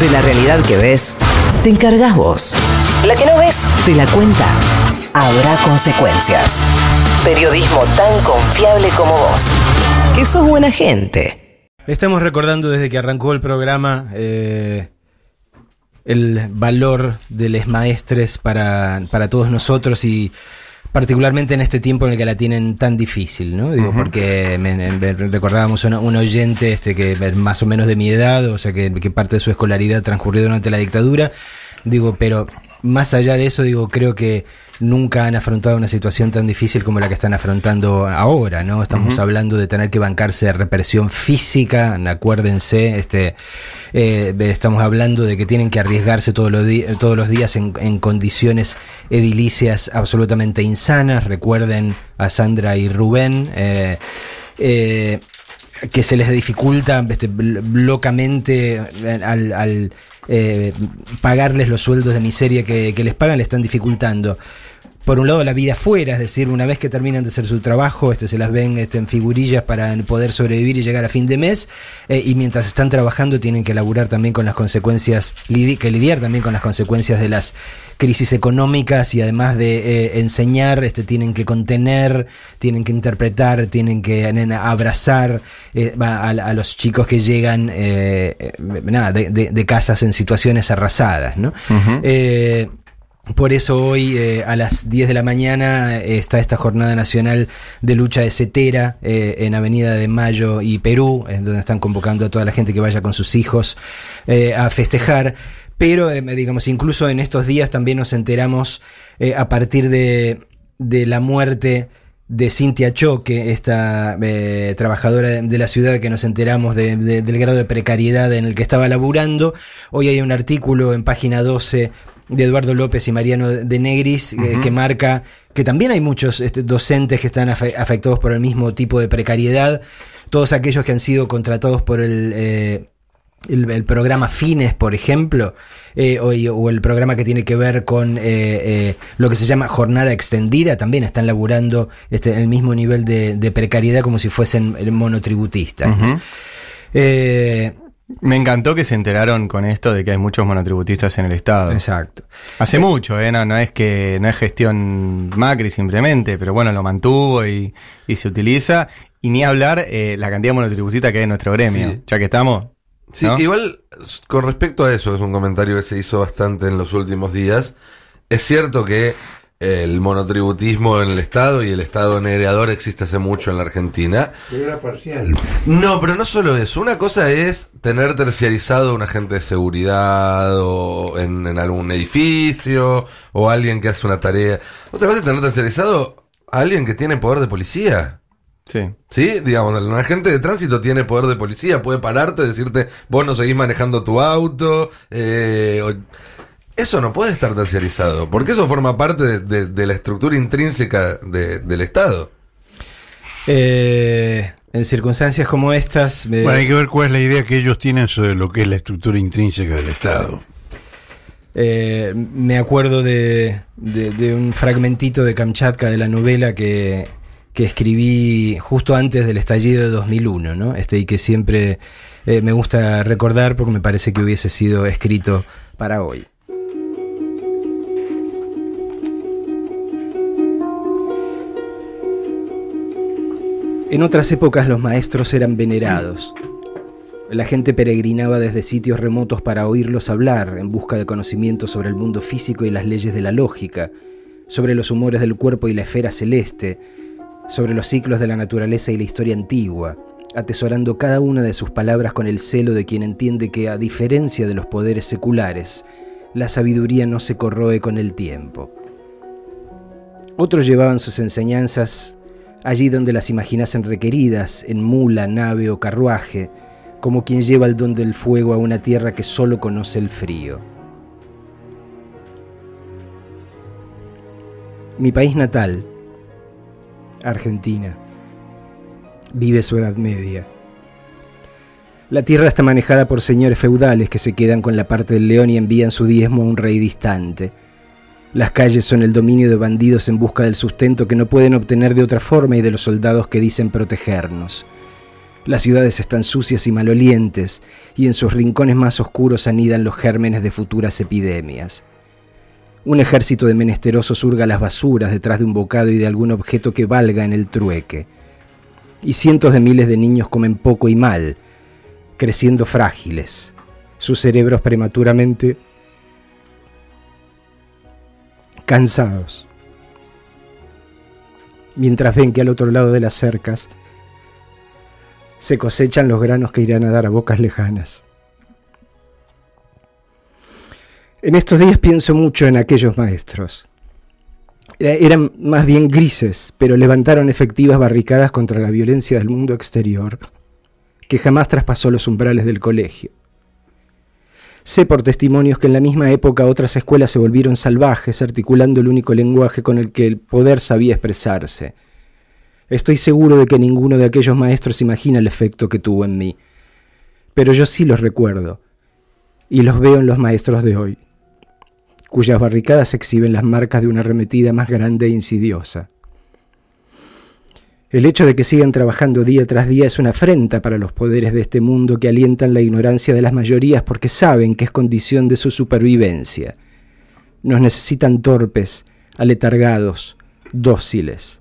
De la realidad que ves, te encargas vos. La que no ves, te la cuenta. Habrá consecuencias. Periodismo tan confiable como vos. Que sos buena gente. Estamos recordando desde que arrancó el programa eh, el valor de los maestres para, para todos nosotros y particularmente en este tiempo en el que la tienen tan difícil, ¿no? Digo, porque me, me recordábamos a un oyente este que es más o menos de mi edad, o sea, que, que parte de su escolaridad transcurrió durante la dictadura. Digo, pero más allá de eso, digo, creo que nunca han afrontado una situación tan difícil como la que están afrontando ahora, ¿no? Estamos hablando de tener que bancarse de represión física, acuérdense, este, eh, estamos hablando de que tienen que arriesgarse todos los, todos los días en, en condiciones edilicias absolutamente insanas, recuerden a Sandra y Rubén, eh, eh, que se les dificulta este, locamente al, al, eh, pagarles los sueldos de miseria que, que les pagan, le están dificultando. Por un lado, la vida afuera, es decir, una vez que terminan de hacer su trabajo, este, se las ven este, en figurillas para poder sobrevivir y llegar a fin de mes, eh, y mientras están trabajando tienen que laburar también con las consecuencias, lidi- que lidiar también con las consecuencias de las crisis económicas y además de eh, enseñar, este, tienen que contener, tienen que interpretar, tienen que nena, abrazar eh, a, a los chicos que llegan eh, nada, de, de- de casas en situaciones arrasadas, ¿no? Eh, por eso hoy eh, a las 10 de la mañana eh, está esta jornada nacional de lucha de Cetera eh, en Avenida de Mayo y Perú, en donde están convocando a toda la gente que vaya con sus hijos eh, a festejar. Pero, eh, digamos, incluso en estos días también nos enteramos eh, a partir de, de la muerte de Cintia Choque, esta eh, trabajadora de, la ciudad que nos enteramos de- de- del grado de precariedad en el que estaba laburando. Hoy hay un artículo en página 12 de Eduardo López y Mariano de Negris eh, que marca que también hay muchos este, docentes que están afe- afectados por el mismo tipo de precariedad. Todos aquellos que han sido contratados por el... eh, el, el programa Fines, por ejemplo, eh, o, el programa que tiene que ver con eh, eh, lo que se llama jornada extendida, también están laburando este, en el mismo nivel de, de precariedad como si fuesen monotributistas. ¿no? Ujú. Eh, Me encantó que se enteraron con esto de que hay muchos monotributistas en el Estado. exacto. Hace mucho, ¿eh? No, no es que no es gestión Macri simplemente, pero bueno, lo mantuvo y, y se utiliza. Y ni hablar eh, la cantidad de monotributistas que hay en nuestro gremio. Sí. Ya que estamos. Sí, ¿no? igual con respecto a eso, es un comentario que se hizo bastante en los últimos días. Es cierto que el monotributismo en el Estado y el Estado negreador existe hace mucho en la Argentina. Pero era parcial. No, pero no solo eso. Una cosa es tener terciarizado un agente de seguridad o en, en algún edificio o alguien que hace una tarea. Otra cosa es tener terciarizado a alguien que tiene poder de policía. Sí. ¿Sí? Digamos, un agente de tránsito tiene poder de policía, puede pararte, decirte, vos no seguís manejando tu auto. eh, o- Eso no puede estar terciarizado, porque eso forma parte de, de- de la estructura intrínseca de- del Estado. Eh, en circunstancias como estas, eh, Bueno, hay que ver cuál es la idea que ellos tienen sobre lo que es la estructura intrínseca del Estado. Eh, me acuerdo de, de- de un fragmentito de Kamchatka de la novela que, que escribí justo antes del estallido de 2001, ¿no? Este, y que siempre eh, me gusta recordar porque me parece que hubiese sido escrito para hoy. En otras épocas los maestros eran venerados. La gente peregrinaba desde sitios remotos para oírlos hablar en busca de conocimiento sobre el mundo físico y las leyes de la lógica, sobre los humores del cuerpo y la esfera celeste, sobre los ciclos de la naturaleza y la historia antigua, atesorando cada una de sus palabras con el celo de quien entiende que, a diferencia de los poderes seculares, la sabiduría no se corroe con el tiempo. Otros llevaban sus enseñanzas allí donde las imaginasen requeridas, en mula, nave o carruaje, como quien lleva el don del fuego a una tierra que solo conoce el frío. Mi país natal, Argentina, vive su Edad Media. La tierra está manejada por señores feudales que se quedan con la parte del león y envían su diezmo a un rey distante. Las calles son el dominio de bandidos en busca del sustento que no pueden obtener de otra forma y de los soldados que dicen protegernos. Las ciudades están sucias y malolientes, y en sus rincones más oscuros anidan los gérmenes de futuras epidemias. Un ejército de menesterosos hurga las basuras detrás de un bocado y de algún objeto que valga en el trueque. Y cientos de miles de niños comen poco y mal, creciendo frágiles, sus cerebros prematuramente cansados. Mientras ven que al otro lado de las cercas se cosechan los granos que irán a dar a bocas lejanas. En estos días pienso mucho en aquellos maestros. Eran más bien grises, pero levantaron efectivas barricadas contra la violencia del mundo exterior, que jamás traspasó los umbrales del colegio. Sé por testimonios que en la misma época otras escuelas se volvieron salvajes, articulando el único lenguaje con el que el poder sabía expresarse. Estoy seguro de que ninguno de aquellos maestros imagina el efecto que tuvo en mí, pero yo sí los recuerdo, y los veo en los maestros de hoy, cuyas barricadas exhiben las marcas de una arremetida más grande e insidiosa. El hecho de que sigan trabajando día tras día es una afrenta para los poderes de este mundo que alientan la ignorancia de las mayorías porque saben que es condición de su supervivencia. Nos necesitan torpes, aletargados, dóciles.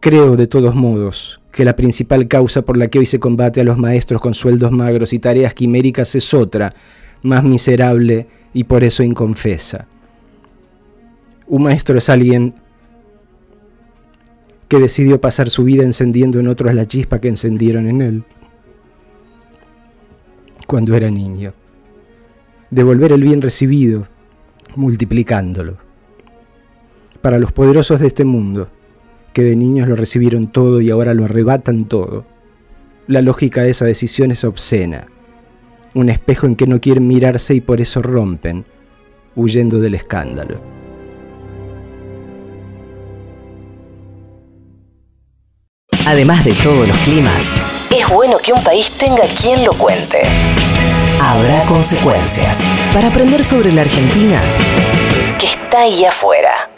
Creo, de todos modos, que la principal causa por la que hoy se combate a los maestros con sueldos magros y tareas quiméricas es otra, más miserable y por eso inconfesa. Un maestro es alguien que decidió pasar su vida encendiendo en otros la chispa que encendieron en él cuando era niño. Devolver el bien recibido, multiplicándolo. Para los poderosos de este mundo, que de niños lo recibieron todo y ahora lo arrebatan todo, la lógica de esa decisión es obscena. Un espejo en que no quieren mirarse y por eso rompen, huyendo del escándalo. Además de todos los climas, es bueno que un país tenga quien lo cuente. Habrá consecuencias para aprender sobre la Argentina que está ahí afuera.